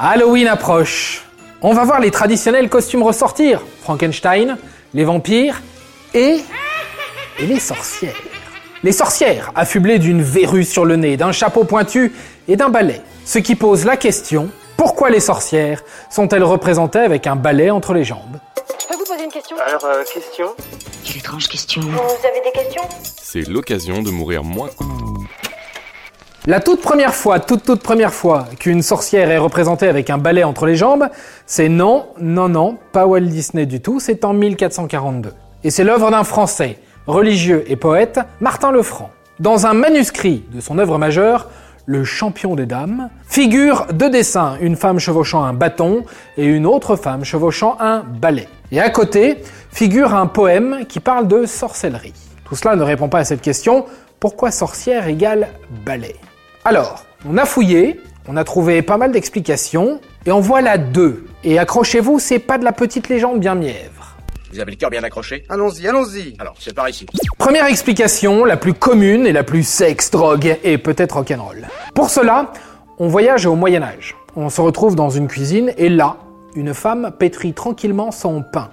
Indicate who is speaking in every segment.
Speaker 1: Halloween approche. On va voir les traditionnels costumes ressortir. Frankenstein, les vampires et... et les sorcières. Les sorcières, affublées d'une verrue sur le nez, d'un chapeau pointu et d'un balai. Ce qui pose la question, pourquoi les sorcières sont-elles représentées avec un balai entre les jambes?
Speaker 2: Je peux vous poser une question?
Speaker 3: Alors, euh, question?
Speaker 4: Quelle étrange question.
Speaker 2: Vous avez des questions?
Speaker 5: C'est l'occasion de mourir moins.
Speaker 1: La toute première fois, toute toute première fois qu'une sorcière est représentée avec un balai entre les jambes, c'est non, non, non, pas Walt Disney du tout, c'est en 1442. Et c'est l'œuvre d'un Français, religieux et poète, Martin Lefranc. Dans un manuscrit de son œuvre majeure, Le champion des dames, figure deux dessins, une femme chevauchant un bâton et une autre femme chevauchant un balai. Et à côté figure un poème qui parle de sorcellerie. Tout cela ne répond pas à cette question, pourquoi sorcière égale balai? Alors, on a fouillé, on a trouvé pas mal d'explications, et en voilà deux. Et accrochez-vous, c'est pas de la petite légende bien mièvre.
Speaker 6: Vous avez le cœur bien accroché
Speaker 3: Allons-y, allons-y.
Speaker 6: Alors, c'est par ici.
Speaker 1: Première explication, la plus commune et la plus sexe, drogue et peut-être rock'n'roll. Pour cela, on voyage au Moyen Âge. On se retrouve dans une cuisine et là, une femme pétrit tranquillement son pain.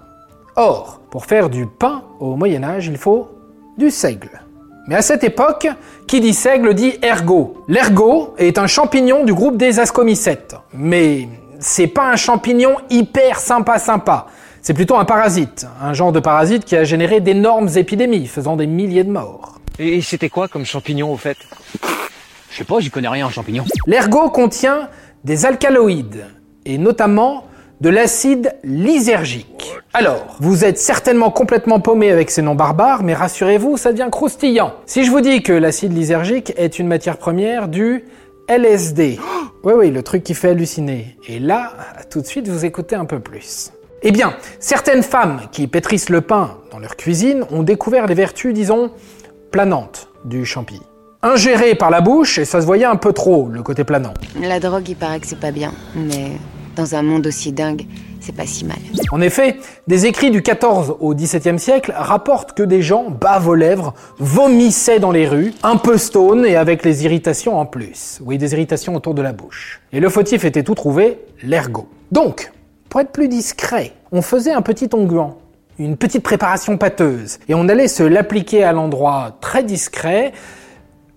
Speaker 1: Or, pour faire du pain au Moyen Âge, il faut du seigle. Mais à cette époque, qui dit seigle dit ergot. L'ergot est un champignon du groupe des ascomycètes. Mais c'est pas un champignon hyper sympa sympa. C'est plutôt un parasite, un genre de parasite qui a généré d'énormes épidémies, faisant des milliers de morts.
Speaker 7: Et c'était quoi comme champignon au fait? Je sais pas, j'y connais rien en champignons.
Speaker 1: L'ergot contient des alcaloïdes, et notamment de l'acide lysergique. Alors, vous êtes certainement complètement paumé avec ces noms barbares, mais rassurez-vous, ça devient croustillant. Si je vous dis que l'acide lysergique est une matière première du LSD. Oui, oui, le truc qui fait halluciner. Et là, tout de suite, vous écoutez un peu plus. Eh bien, certaines femmes qui pétrissent le pain dans leur cuisine ont découvert les vertus, disons, planantes du champi. Ingéré par la bouche, et ça se voyait un peu trop, le côté planant.
Speaker 4: La drogue, il paraît que c'est pas bien. Mais dans un monde aussi dingue, c'est pas si mal.
Speaker 1: En effet, des écrits du 14 au XVIIe siècle rapportent que des gens bavent aux lèvres, vomissaient dans les rues, un peu stone et avec les irritations en plus. Oui, des irritations autour de la bouche. Et le fautif était tout trouvé, l'ergot. Donc, pour être plus discret, on faisait un petit onguent, une petite préparation pâteuse, et on allait se l'appliquer à l'endroit très discret,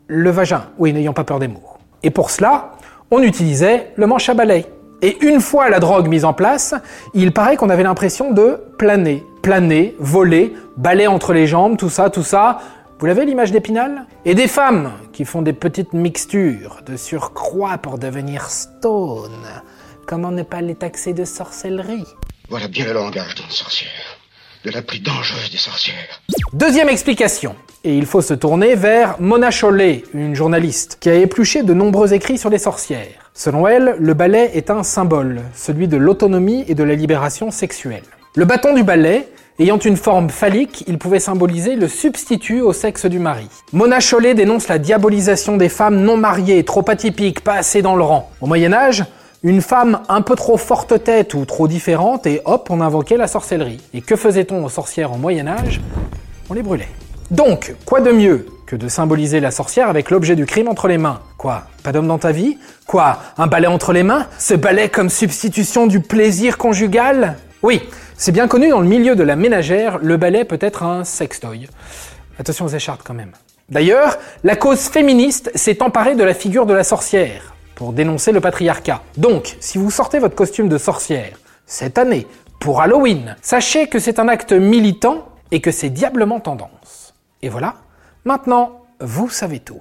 Speaker 1: le vagin, oui, n'ayant pas peur des mots. Et pour cela, on utilisait le manche à balai. Et une fois la drogue mise en place, il paraît qu'on avait l'impression de planer, planer, voler, balai entre les jambes, tout ça, tout ça. Vous l'avez l'image d'Épinal? Et des femmes qui font des petites mixtures de surcroît pour devenir stone. Comment ne pas les taxer de sorcellerie?
Speaker 8: Voilà bien le langage d'une sorcière. De la plus dangereuse des sorcières.
Speaker 1: Deuxième explication. Et il faut se tourner vers Mona Chollet, une journaliste, qui a épluché de nombreux écrits sur les sorcières. Selon elle, le balai est un symbole, celui de l'autonomie et de la libération sexuelle. Le bâton du balai, ayant une forme phallique, il pouvait symboliser le substitut au sexe du mari. Mona Chollet dénonce la diabolisation des femmes non mariées, trop atypiques, pas assez dans le rang. Au Moyen Âge, une femme un peu trop forte tête ou trop différente et hop, on invoquait la sorcellerie. Et que faisait-on aux sorcières au Moyen Âge? On les brûlait. Donc, quoi de mieux que de symboliser la sorcière avec l'objet du crime entre les mains Quoi Pas d'homme dans ta vie? Quoi Un balai entre les mains? Ce balai comme substitution du plaisir conjugal? Oui, c'est bien connu dans le milieu de la ménagère, le balai peut être un sextoy. Attention aux écharpes quand même. D'ailleurs, la cause féministe s'est emparée de la figure de la sorcière pour dénoncer le patriarcat. Donc, si vous sortez votre costume de sorcière cette année pour Halloween, sachez que c'est un acte militant et que c'est diablement tendance. Et voilà, maintenant, vous savez tout.